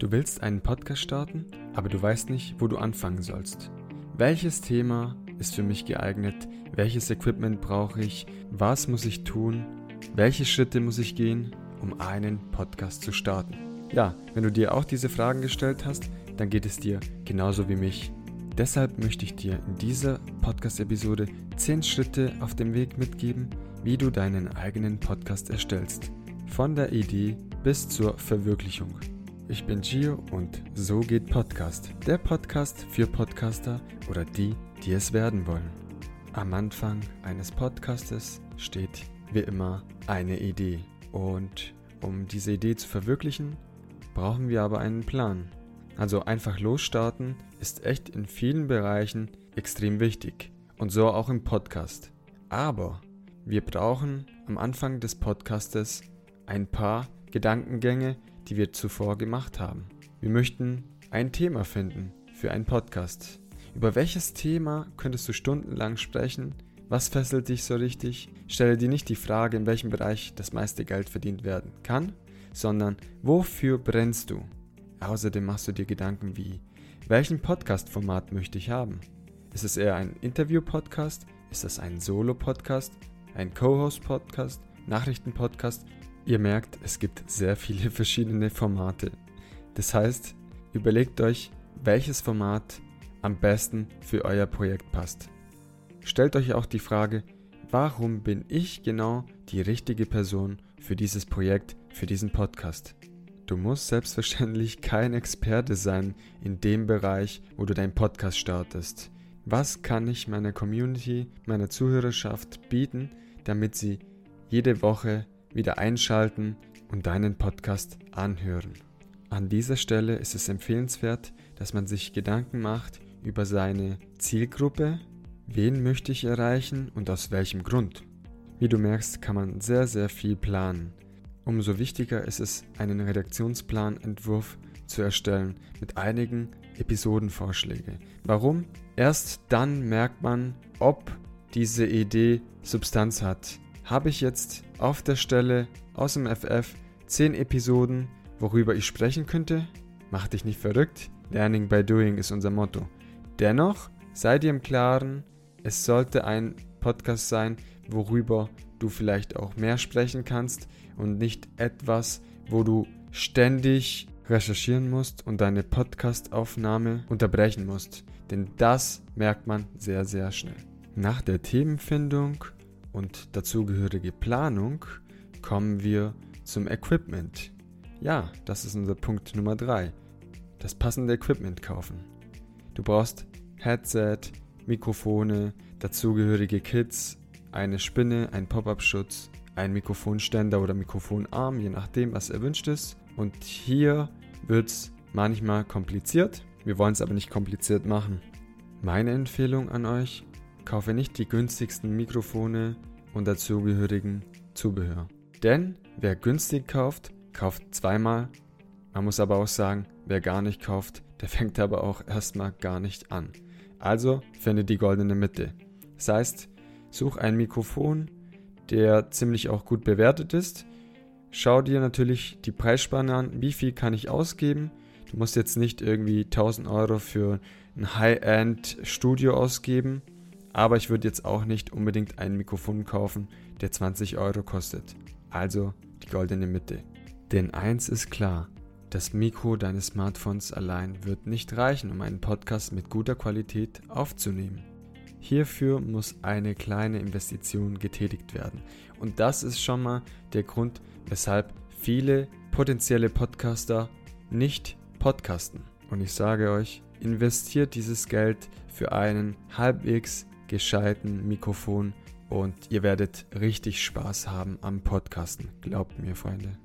Du willst einen Podcast starten, aber du weißt nicht, wo du anfangen sollst. Welches Thema ist für mich geeignet? Welches Equipment brauche ich? Was muss ich tun? Welche Schritte muss ich gehen, um einen Podcast zu starten? Ja, wenn du dir auch diese Fragen gestellt hast, dann geht es dir genauso wie mich. Deshalb möchte ich dir in dieser Podcast-Episode 10 Schritte auf dem Weg mitgeben, wie du deinen eigenen Podcast erstellst. Von der Idee bis zur Verwirklichung. Ich bin Gio und so geht Podcast. Der Podcast für Podcaster oder die, die es werden wollen. Am Anfang eines Podcastes steht wie immer eine Idee. Und um diese Idee zu verwirklichen, brauchen wir aber einen Plan. Also einfach losstarten ist echt in vielen Bereichen extrem wichtig. Und so auch im Podcast. Aber wir brauchen am Anfang des Podcastes ein paar Gedankengänge, die wir zuvor gemacht haben. Wir möchten ein Thema finden für einen Podcast. Über welches Thema könntest du stundenlang sprechen? Was fesselt dich so richtig? Stelle dir nicht die Frage, in welchem Bereich das meiste Geld verdient werden kann, sondern wofür brennst du? Außerdem machst du dir Gedanken wie, welchen Podcast-Format möchte ich haben? Ist es eher ein Interview-Podcast? Ist das ein Solo-Podcast? Ein Co-Host-Podcast? Nachrichten-Podcast? Ihr merkt, es gibt sehr viele verschiedene Formate. Das heißt, überlegt euch, welches Format am besten für euer Projekt passt. Stellt euch auch die Frage, warum bin ich genau die richtige Person für dieses Projekt, für diesen Podcast? Du musst selbstverständlich kein Experte sein in dem Bereich, wo du deinen Podcast startest. Was kann ich meiner Community, meiner Zuhörerschaft bieten, damit sie jede Woche wieder einschalten und deinen Podcast anhören. An dieser Stelle ist es empfehlenswert, dass man sich Gedanken macht über seine Zielgruppe, wen möchte ich erreichen und aus welchem Grund. Wie du merkst, kann man sehr, sehr viel planen. Umso wichtiger ist es, einen Redaktionsplanentwurf zu erstellen mit einigen Episodenvorschläge. Warum? Erst dann merkt man, ob diese Idee Substanz hat. Habe ich jetzt auf der Stelle aus dem FF 10 Episoden, worüber ich sprechen könnte? Mach dich nicht verrückt. Learning by Doing ist unser Motto. Dennoch sei dir im Klaren, es sollte ein Podcast sein, worüber du vielleicht auch mehr sprechen kannst und nicht etwas, wo du ständig recherchieren musst und deine Podcastaufnahme unterbrechen musst. Denn das merkt man sehr, sehr schnell. Nach der Themenfindung und dazugehörige Planung kommen wir zum Equipment. Ja, das ist unser Punkt Nummer 3. Das passende Equipment kaufen. Du brauchst Headset, Mikrofone, dazugehörige Kits, eine Spinne, ein Pop-up-Schutz, ein Mikrofonständer oder Mikrofonarm, je nachdem, was erwünscht ist. Und hier wird es manchmal kompliziert. Wir wollen es aber nicht kompliziert machen. Meine Empfehlung an euch, Kaufe nicht die günstigsten Mikrofone und dazugehörigen Zubehör. Denn wer günstig kauft, kauft zweimal. Man muss aber auch sagen, wer gar nicht kauft, der fängt aber auch erstmal gar nicht an. Also finde die goldene Mitte. Das heißt, such ein Mikrofon, der ziemlich auch gut bewertet ist. Schau dir natürlich die Preisspanne an, wie viel kann ich ausgeben. Du musst jetzt nicht irgendwie 1000 Euro für ein High-End-Studio ausgeben. Aber ich würde jetzt auch nicht unbedingt ein Mikrofon kaufen, der 20 Euro kostet. Also die goldene Mitte. Denn eins ist klar, das Mikro deines Smartphones allein wird nicht reichen, um einen Podcast mit guter Qualität aufzunehmen. Hierfür muss eine kleine Investition getätigt werden. Und das ist schon mal der Grund, weshalb viele potenzielle Podcaster nicht podcasten. Und ich sage euch, investiert dieses Geld für einen halbwegs gescheiten Mikrofon und ihr werdet richtig Spaß haben am Podcasten. Glaubt mir, Freunde.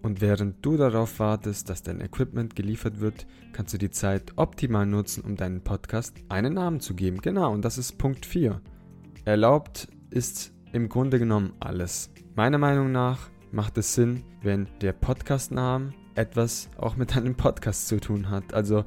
Und während du darauf wartest, dass dein Equipment geliefert wird, kannst du die Zeit optimal nutzen, um deinen Podcast einen Namen zu geben. Genau, und das ist Punkt 4. Erlaubt ist im Grunde genommen alles. Meiner Meinung nach macht es Sinn, wenn der Podcastname etwas auch mit deinem Podcast zu tun hat. Also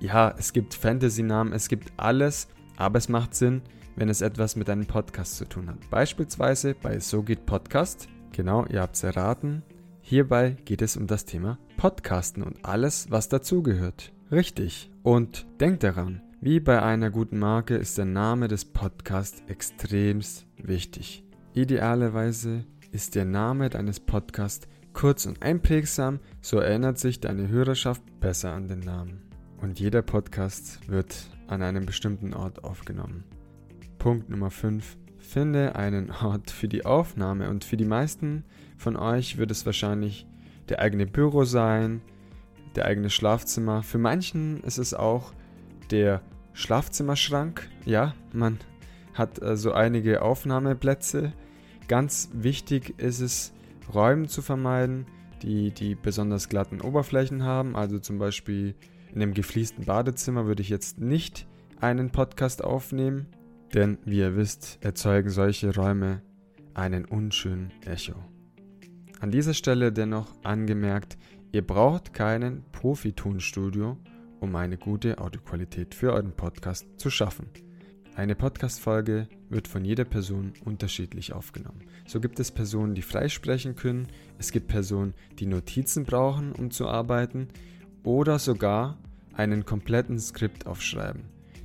ja, es gibt Fantasy-Namen, es gibt alles, aber es macht Sinn, wenn es etwas mit einem Podcast zu tun hat. Beispielsweise bei So geht Podcast. Genau, ihr habt es erraten. Hierbei geht es um das Thema Podcasten und alles, was dazugehört. Richtig. Und denk daran, wie bei einer guten Marke ist der Name des Podcasts extremst wichtig. Idealerweise ist der Name deines Podcasts kurz und einprägsam, so erinnert sich deine Hörerschaft besser an den Namen. Und jeder Podcast wird an einem bestimmten Ort aufgenommen. Punkt Nummer 5. Finde einen Ort für die Aufnahme und für die meisten von euch wird es wahrscheinlich der eigene Büro sein, der eigene Schlafzimmer. Für manchen ist es auch der Schlafzimmerschrank. Ja, man hat äh, so einige Aufnahmeplätze. Ganz wichtig ist es, Räume zu vermeiden, die, die besonders glatten Oberflächen haben. Also zum Beispiel in einem gefliesten Badezimmer würde ich jetzt nicht einen Podcast aufnehmen, denn wie ihr wisst, erzeugen solche Räume einen unschönen Echo. An dieser Stelle dennoch angemerkt, ihr braucht keinen Profi-Tonstudio, um eine gute Audioqualität für euren Podcast zu schaffen. Eine Podcast-Folge wird von jeder Person unterschiedlich aufgenommen. So gibt es Personen, die freisprechen können, es gibt Personen, die Notizen brauchen, um zu arbeiten, oder sogar einen kompletten Skript aufschreiben.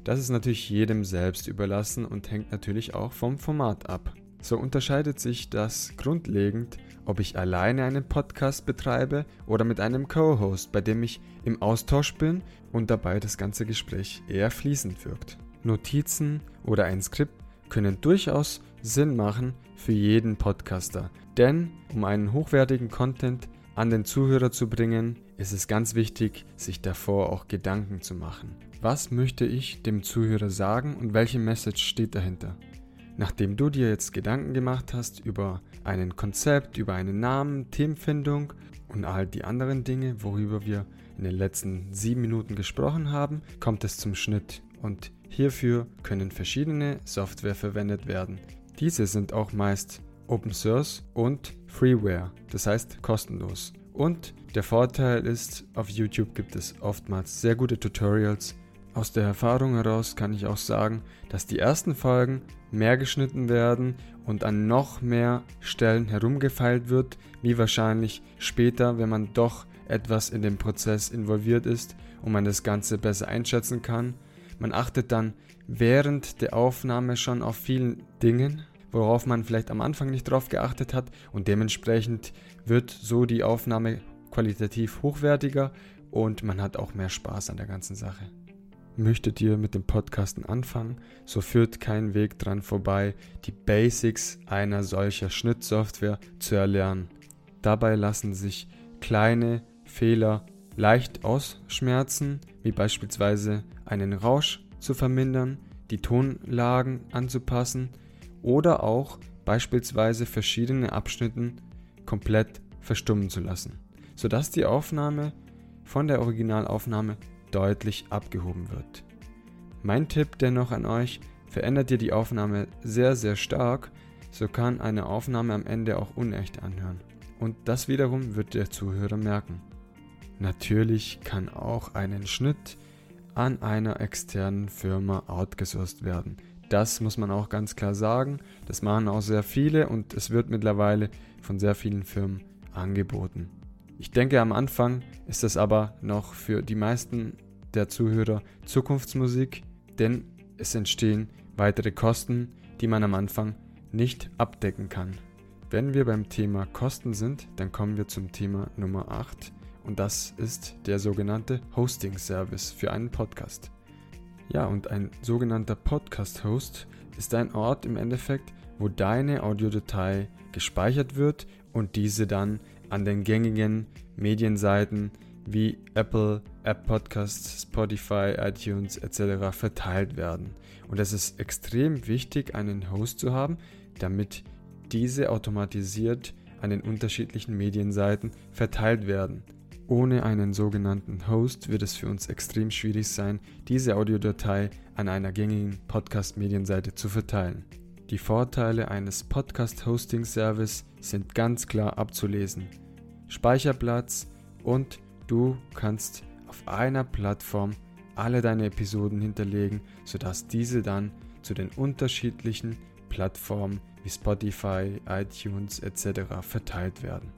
Das ist natürlich jedem selbst überlassen und hängt natürlich auch vom Format ab. So unterscheidet sich das grundlegend, ob ich alleine einen Podcast betreibe oder mit einem Co-Host, bei dem ich im Austausch bin und dabei das ganze Gespräch eher fließend wirkt. Notizen oder ein Skript können durchaus Sinn machen für jeden Podcaster. Denn um einen hochwertigen Content an den Zuhörer zu bringen, ist es ganz wichtig, sich davor auch Gedanken zu machen. Was möchte ich dem Zuhörer sagen und welche Message steht dahinter? Nachdem du dir jetzt Gedanken gemacht hast über ein Konzept, über einen Namen, Themenfindung und all die anderen Dinge, worüber wir in den letzten sieben Minuten gesprochen haben, kommt es zum Schnitt und hierfür können verschiedene Software verwendet werden. Diese sind auch meist Open Source und Freeware, das heißt kostenlos. Und der Vorteil ist, auf YouTube gibt es oftmals sehr gute Tutorials. Aus der Erfahrung heraus kann ich auch sagen, dass die ersten Folgen mehr geschnitten werden und an noch mehr Stellen herumgefeilt wird, wie wahrscheinlich später, wenn man doch etwas in dem Prozess involviert ist und man das Ganze besser einschätzen kann. Man achtet dann während der Aufnahme schon auf vielen Dingen, worauf man vielleicht am Anfang nicht drauf geachtet hat und dementsprechend wird so die Aufnahme qualitativ hochwertiger und man hat auch mehr Spaß an der ganzen Sache. Möchtet ihr mit dem Podcasten anfangen, so führt kein Weg dran vorbei, die Basics einer solcher Schnittsoftware zu erlernen. Dabei lassen sich kleine Fehler leicht ausschmerzen, wie beispielsweise einen Rausch zu vermindern, die Tonlagen anzupassen oder auch beispielsweise verschiedene Abschnitten komplett verstummen zu lassen, sodass die Aufnahme von der Originalaufnahme deutlich abgehoben wird. Mein Tipp dennoch an euch, verändert ihr die Aufnahme sehr, sehr stark, so kann eine Aufnahme am Ende auch unecht anhören. Und das wiederum wird der Zuhörer merken. Natürlich kann auch ein Schnitt an einer externen Firma outgesourced werden. Das muss man auch ganz klar sagen. Das machen auch sehr viele und es wird mittlerweile von sehr vielen Firmen angeboten. Ich denke, am Anfang ist das aber noch für die meisten der Zuhörer Zukunftsmusik, denn es entstehen weitere Kosten, die man am Anfang nicht abdecken kann. Wenn wir beim Thema Kosten sind, dann kommen wir zum Thema Nummer 8 und das ist der sogenannte Hosting Service für einen Podcast. Ja, und ein sogenannter Podcast-Host ist ein Ort im Endeffekt, wo deine Audiodatei gespeichert wird und diese dann an den gängigen Medienseiten wie Apple, App Podcasts, Spotify, iTunes etc. verteilt werden. Und es ist extrem wichtig, einen Host zu haben, damit diese automatisiert an den unterschiedlichen Medienseiten verteilt werden. Ohne einen sogenannten Host wird es für uns extrem schwierig sein, diese Audiodatei an einer gängigen Podcast-Medienseite zu verteilen. Die Vorteile eines Podcast-Hosting-Service sind ganz klar abzulesen. Speicherplatz und du kannst auf einer Plattform alle deine Episoden hinterlegen, sodass diese dann zu den unterschiedlichen Plattformen wie Spotify, iTunes etc. verteilt werden.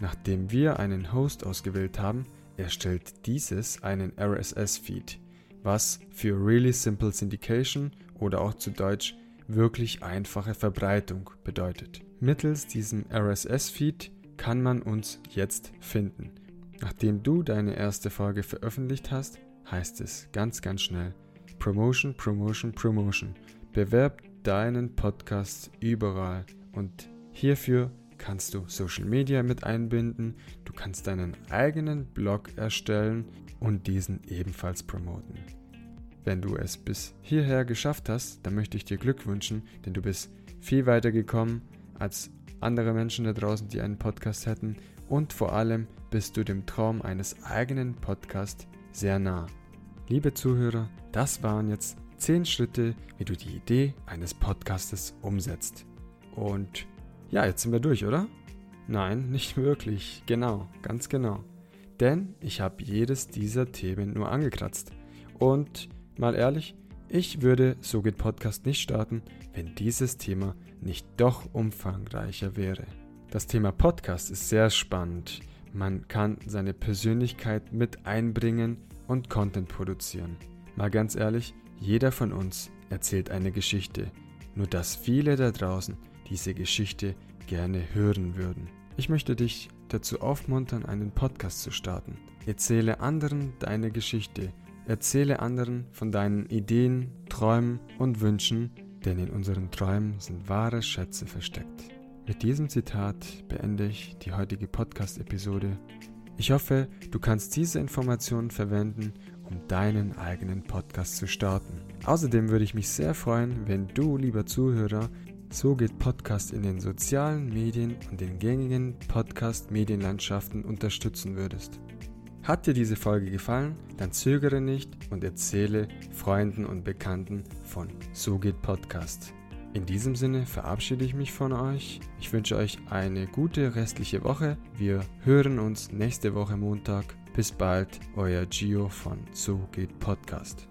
Nachdem wir einen Host ausgewählt haben, erstellt dieses einen RSS-Feed, was für Really Simple Syndication oder auch zu Deutsch wirklich einfache Verbreitung bedeutet. Mittels diesem RSS-Feed kann man uns jetzt finden. Nachdem du deine erste Folge veröffentlicht hast, heißt es ganz, ganz schnell Promotion, Promotion, Promotion. Bewerb deinen Podcast überall und hierfür kannst du Social Media mit einbinden, du kannst deinen eigenen Blog erstellen und diesen ebenfalls promoten. Wenn du es bis hierher geschafft hast, dann möchte ich dir Glück wünschen, denn du bist viel weiter gekommen als andere Menschen da draußen, die einen Podcast hätten und vor allem bist du dem Traum eines eigenen Podcasts sehr nah. Liebe Zuhörer, das waren jetzt 10 Schritte, wie du die Idee eines Podcastes umsetzt. Und ja, jetzt sind wir durch, oder? Nein, nicht wirklich. Genau, ganz genau. Denn ich habe jedes dieser Themen nur angekratzt. Und mal ehrlich, ich würde So geht Podcast nicht starten, wenn dieses Thema nicht doch umfangreicher wäre. Das Thema Podcast ist sehr spannend. Man kann seine Persönlichkeit mit einbringen und Content produzieren. Mal ganz ehrlich, jeder von uns erzählt eine Geschichte, nur dass viele da draußen diese Geschichte gerne hören würden. Ich möchte dich dazu aufmuntern, einen Podcast zu starten. Erzähle anderen deine Geschichte. Erzähle anderen von deinen Ideen, Träumen und Wünschen, denn in unseren Träumen sind wahre Schätze versteckt. Mit diesem Zitat beende ich die heutige Podcast-Episode. Ich hoffe, du kannst diese Informationen verwenden, um deinen eigenen Podcast zu starten. Außerdem würde ich mich sehr freuen, wenn du, lieber Zuhörer, so geht Podcast in den sozialen Medien und den gängigen Podcast-Medienlandschaften unterstützen würdest. Hat dir diese Folge gefallen, dann zögere nicht und erzähle Freunden und Bekannten von So geht Podcast. In diesem Sinne verabschiede ich mich von euch. Ich wünsche euch eine gute restliche Woche. Wir hören uns nächste Woche Montag. Bis bald, euer Gio von So geht Podcast.